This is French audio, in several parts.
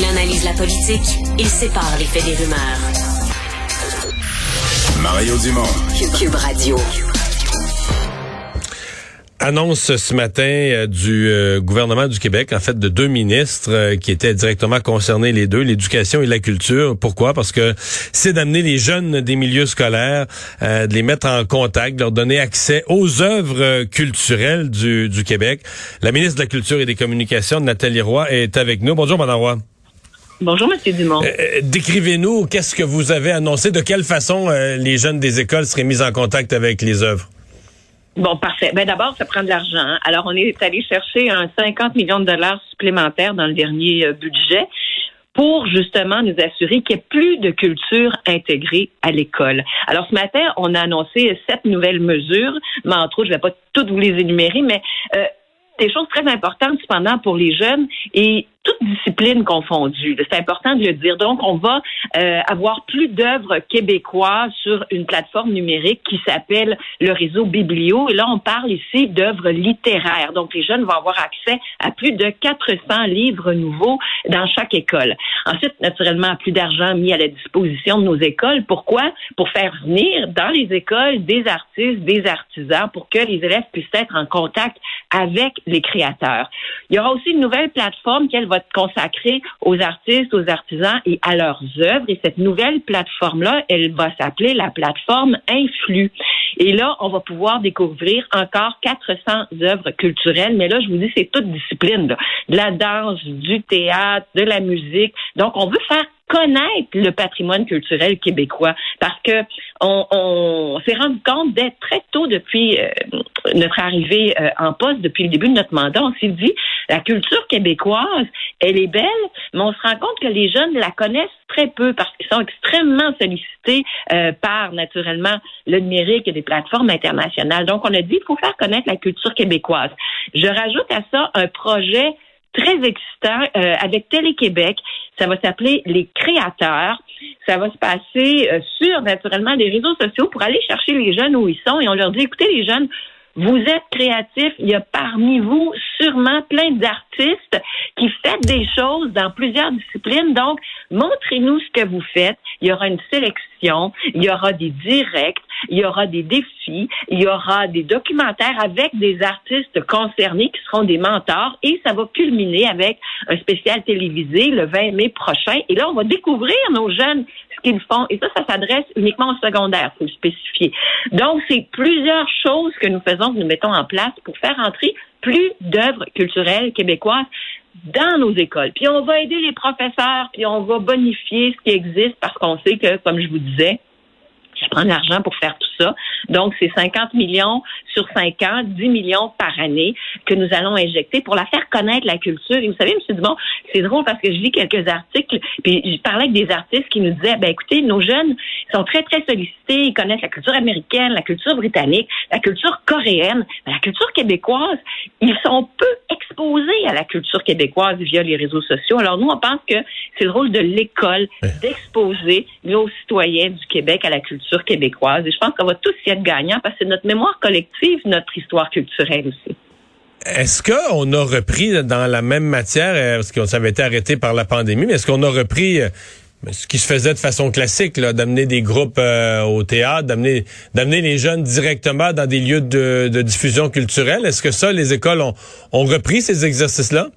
Il analyse la politique, il sépare les faits des rumeurs. Mario Dumont. Cube Radio. Annonce ce matin euh, du euh, gouvernement du Québec, en fait de deux ministres euh, qui étaient directement concernés les deux, l'éducation et la culture. Pourquoi? Parce que c'est d'amener les jeunes des milieux scolaires, de les mettre en contact, de leur donner accès aux œuvres culturelles du, du Québec. La ministre de la Culture et des Communications, Nathalie Roy, est avec nous. Bonjour, Madame Roy. Bonjour, M. Dumont. Décrivez-nous qu'est-ce que vous avez annoncé, de quelle façon les jeunes des écoles seraient mis en contact avec les œuvres? Bon, parfait. Ben d'abord, ça prend de l'argent. Hein. Alors, on est allé chercher un 50 millions de dollars supplémentaires dans le dernier euh, budget pour justement nous assurer qu'il n'y ait plus de culture intégrée à l'école. Alors ce matin, on a annoncé sept nouvelles mesures, mais entre autres, je ne vais pas toutes vous les énumérer, mais euh, des choses très importantes cependant pour les jeunes et toutes disciplines confondues. C'est important de le dire. Donc, on va euh, avoir plus d'œuvres québécoises sur une plateforme numérique qui s'appelle le réseau Biblio. Et là, on parle ici d'œuvres littéraires. Donc, les jeunes vont avoir accès à plus de 400 livres nouveaux dans chaque école. Ensuite, naturellement, plus d'argent mis à la disposition de nos écoles. Pourquoi? Pour faire venir dans les écoles des artistes, des artisans, pour que les élèves puissent être en contact avec les créateurs. Il y aura aussi une nouvelle plateforme qui, elle, va être consacrée aux artistes, aux artisans et à leurs œuvres. Et cette nouvelle plateforme-là, elle va s'appeler la plateforme Influx. Et là, on va pouvoir découvrir encore 400 œuvres culturelles. Mais là, je vous dis, c'est toute discipline. De la danse, du théâtre, de la musique. Donc, on veut faire connaître le patrimoine culturel québécois parce que on, s'est rendu compte d'être très tôt depuis euh, notre arrivée euh, en poste, depuis le début de notre mandat, on s'est dit la culture québécoise, elle est belle, mais on se rend compte que les jeunes la connaissent très peu parce qu'ils sont extrêmement sollicités euh, par naturellement le numérique et des plateformes internationales. Donc on a dit il faut faire connaître la culture québécoise. Je rajoute à ça un projet très excitant euh, avec Télé-Québec. Ça va s'appeler Les Créateurs. Ça va se passer euh, sur, naturellement, les réseaux sociaux pour aller chercher les jeunes où ils sont et on leur dit, écoutez, les jeunes, vous êtes créatifs. Il y a parmi vous sûrement plein d'artistes qui font des choses dans plusieurs disciplines. Donc, montrez-nous ce que vous faites. Il y aura une sélection, il y aura des directs, il y aura des défis, il y aura des documentaires avec des artistes concernés qui seront des mentors et ça va culminer avec un spécial télévisé le 20 mai prochain. Et là, on va découvrir nos jeunes ce qu'ils font. Et ça, ça s'adresse uniquement au secondaire, faut le spécifier. Donc, c'est plusieurs choses que nous faisons, que nous mettons en place pour faire entrer plus d'œuvres culturelles québécoises dans nos écoles. Puis on va aider les professeurs, puis on va bonifier ce qui existe parce qu'on sait que, comme je vous disais, je prends de l'argent pour faire tout ça. Donc, c'est 50 millions sur 5 ans, 10 millions par année que nous allons injecter pour la faire connaître la culture. Et vous savez, M. Dumont, c'est drôle parce que je lis quelques articles, puis je parlais avec des artistes qui nous disaient, ben écoutez, nos jeunes sont très, très sollicités, ils connaissent la culture américaine, la culture britannique, la culture coréenne, la culture québécoise, ils sont peu à la culture québécoise via les réseaux sociaux. Alors nous, on pense que c'est le rôle de l'école d'exposer nos citoyens du Québec à la culture québécoise. Et je pense qu'on va tous y être gagnants parce que c'est notre mémoire collective, notre histoire culturelle aussi. Est-ce qu'on a repris dans la même matière, euh, parce qu'on s'avait été arrêté par la pandémie, mais est-ce qu'on a repris euh, ce qui se faisait de façon classique, d'amener des groupes euh, au théâtre, d'amener les jeunes directement dans des lieux de, diffusion culturelle? Est-ce que ça, les écoles ont, ont repris ces exercices-là?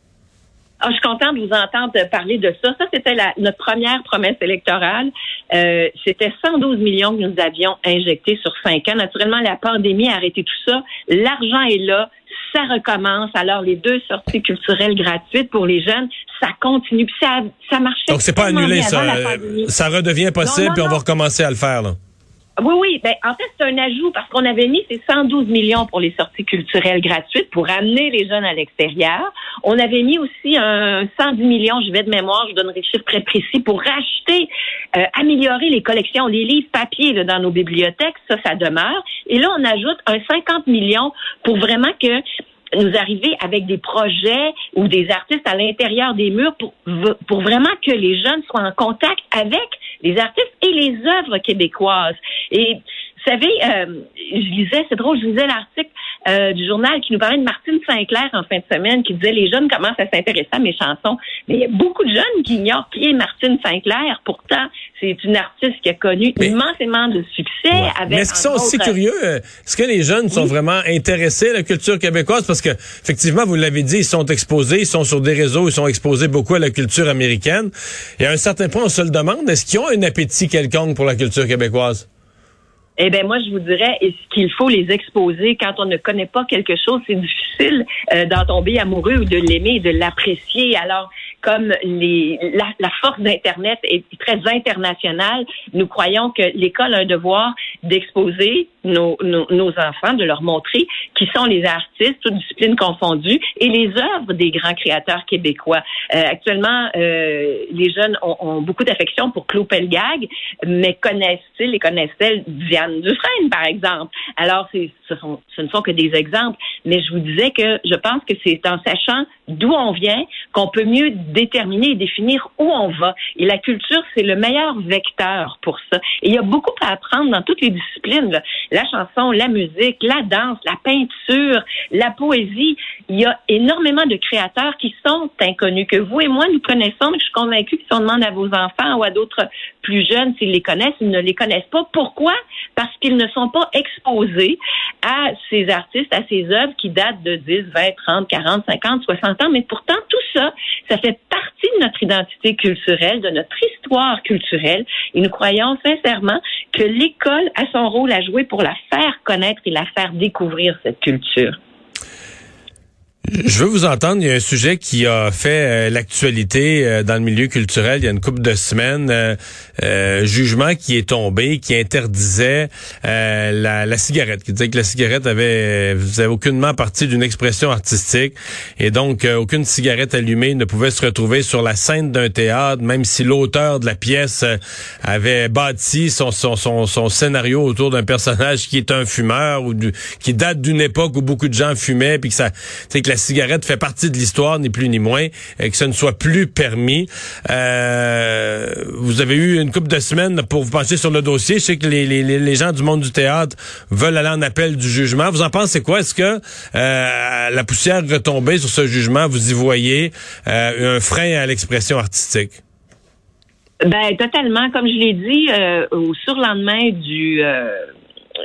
Ah, je suis contente de vous entendre parler de ça. Ça, c'était notre première promesse électorale. Euh, c'était 112 millions que nous avions injectés sur cinq ans. Naturellement, la pandémie a arrêté tout ça. L'argent est là. Ça recommence. Alors, les deux sorties culturelles gratuites pour les jeunes, ça continue. Puis ça, ça marchait. Donc, c'est pas annulé, ça. Ça redevient possible, puis on va recommencer à le faire, là. Oui, oui. Ben, en fait, c'est un ajout parce qu'on avait mis ces 112 millions pour les sorties culturelles gratuites pour amener les jeunes à l'extérieur. On avait mis aussi un 110 millions, je vais de mémoire, je donnerai le chiffre très précis, pour racheter, euh, améliorer les collections, les livres papier là, dans nos bibliothèques. Ça, ça demeure. Et là, on ajoute un 50 millions pour vraiment que nous arriver avec des projets ou des artistes à l'intérieur des murs pour, pour vraiment que les jeunes soient en contact avec les artistes et les œuvres québécoises. Et savez, euh, je lisais, c'est drôle, je lisais l'article euh, du journal qui nous parlait de Martine Sinclair en fin de semaine, qui disait les jeunes commencent à s'intéresser à mes chansons. Mais il y a beaucoup de jeunes qui ignorent qui est Martine Sinclair. Pourtant, c'est une artiste qui a connu immensément de succès. Avec, mais est-ce qu'ils sont aussi curieux? Est-ce que les jeunes sont vraiment intéressés à la culture québécoise? Parce que, effectivement, vous l'avez dit, ils sont exposés, ils sont sur des réseaux, ils sont exposés beaucoup à la culture américaine. Et à un certain point, on se le demande, est-ce qu'ils ont un appétit quelconque pour la culture québécoise? Eh bien, moi, je vous dirais, qu'il faut les exposer quand on ne connaît pas quelque chose? C'est difficile euh, d'en tomber amoureux ou de l'aimer de l'apprécier. Alors, comme les, la, force d'Internet est très internationale, nous croyons que l'école a un devoir d'exposer nos, nos, enfants, de leur montrer qui sont les artistes, toutes disciplines confondues, et les œuvres des grands créateurs québécois. Euh, actuellement, euh, les jeunes ont, ont beaucoup d'affection pour Claude Pelgag, mais connaissent-ils et connaissent-elles Diane Dufresne, par exemple? Alors, ce, sont, ce ne sont que des exemples, mais je vous disais que je pense que c'est en sachant d'où on vient qu'on peut mieux déterminer et définir où on va. Et la culture, c'est le meilleur vecteur pour ça. Et il y a beaucoup à apprendre dans toutes les disciplines. La chanson, la musique, la danse, la peinture, la poésie. Il y a énormément de créateurs qui sont inconnus, que vous et moi, nous connaissons, mais je suis convaincue que si on demande à vos enfants ou à d'autres plus jeunes s'ils les connaissent, ils ne les connaissent pas. Pourquoi? Parce qu'ils ne sont pas exposés à ces artistes, à ces œuvres qui datent de 10, 20, 30, 40, 50, 60 ans. Mais pourtant, tout ça, ça fait partie de notre identité culturelle, de notre histoire culturelle. Et nous croyons sincèrement que l'école a son rôle à jouer pour la faire connaître et la faire découvrir, cette culture. Je veux vous entendre. Il y a un sujet qui a fait euh, l'actualité euh, dans le milieu culturel il y a une couple de semaines. Euh, jugement qui est tombé, qui interdisait la, la, cigarette, qui disait que la cigarette avait, faisait aucunement partie d'une expression artistique et donc aucune cigarette allumée ne pouvait se retrouver sur la scène d'un théâtre, même si l'auteur de la pièce avait bâti son, son, son, son scénario autour d'un personnage qui est un fumeur ou du, qui date d'une époque où beaucoup de gens fumaient, puis que ça, que la cigarette fait partie de l'histoire, ni plus ni moins, et que ce ne soit plus permis. Euh, vous avez eu une couple de semaines pour vous pencher sur le dossier. Je sais que les, gens du monde du théâtre veulent aller en appel du jugement. Vous en pensez quoi? Est-ce que euh, la poussière retombée sur ce jugement, vous y voyez euh, un frein à l'expression artistique? Ben totalement, comme je l'ai dit au surlendemain du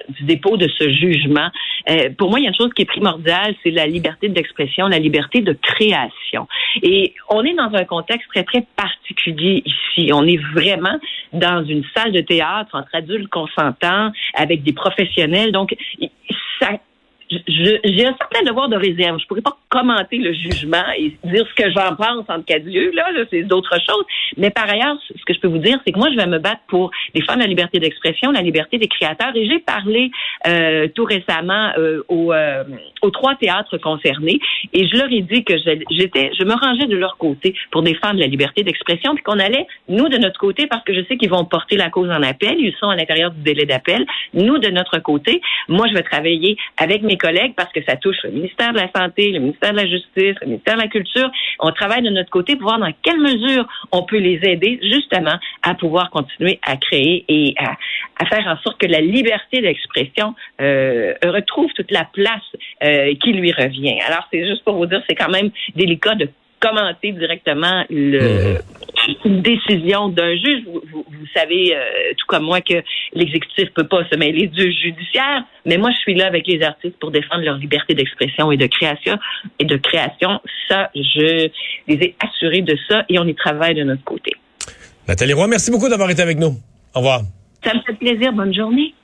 du dépôt de ce jugement. Euh, pour moi, il y a une chose qui est primordiale, c'est la liberté d'expression, la liberté de création. Et on est dans un contexte très, très particulier ici. On est vraiment dans une salle de théâtre entre adultes consentants, avec des professionnels. Donc, ça j'ai un certain devoir de réserve. Je pourrais pas commenter le jugement et dire ce que j'en pense en cas de lieu, là, c'est d'autres choses. Mais par ailleurs, ce que je peux vous dire, c'est que moi, je vais me battre pour défendre la liberté d'expression, la liberté des créateurs. Et j'ai parlé euh, tout récemment euh, aux, euh, aux trois théâtres concernés et je leur ai dit que j'étais, je me rangeais de leur côté pour défendre la liberté d'expression, puis qu'on allait, nous, de notre côté, parce que je sais qu'ils vont porter la cause en appel, ils sont à l'intérieur du délai d'appel, nous, de notre côté, moi, je vais travailler avec mes collègues parce que ça touche le ministère de la Santé, le ministère de la Justice, le ministère de la Culture. On travaille de notre côté pour voir dans quelle mesure on peut les aider justement à pouvoir continuer à créer et à, faire en sorte que la liberté d'expression euh, retrouve toute la place euh, qui lui revient. Alors, c'est juste pour vous dire, c'est quand même délicat de commenter directement le, mhm. une décision d'un juge. Vous, vous, savez, euh, tout comme moi, que l'exécutif peut pas se mêler du judiciaire, mais moi, je suis là avec les artistes pour défendre leur liberté d'expression et de création. Et de création, ça, je les ai assurés de ça et on y travaille de notre côté. Nathalie Roy, merci beaucoup d'avoir été avec nous. Au revoir. Ça me fait plaisir. Bonne journée.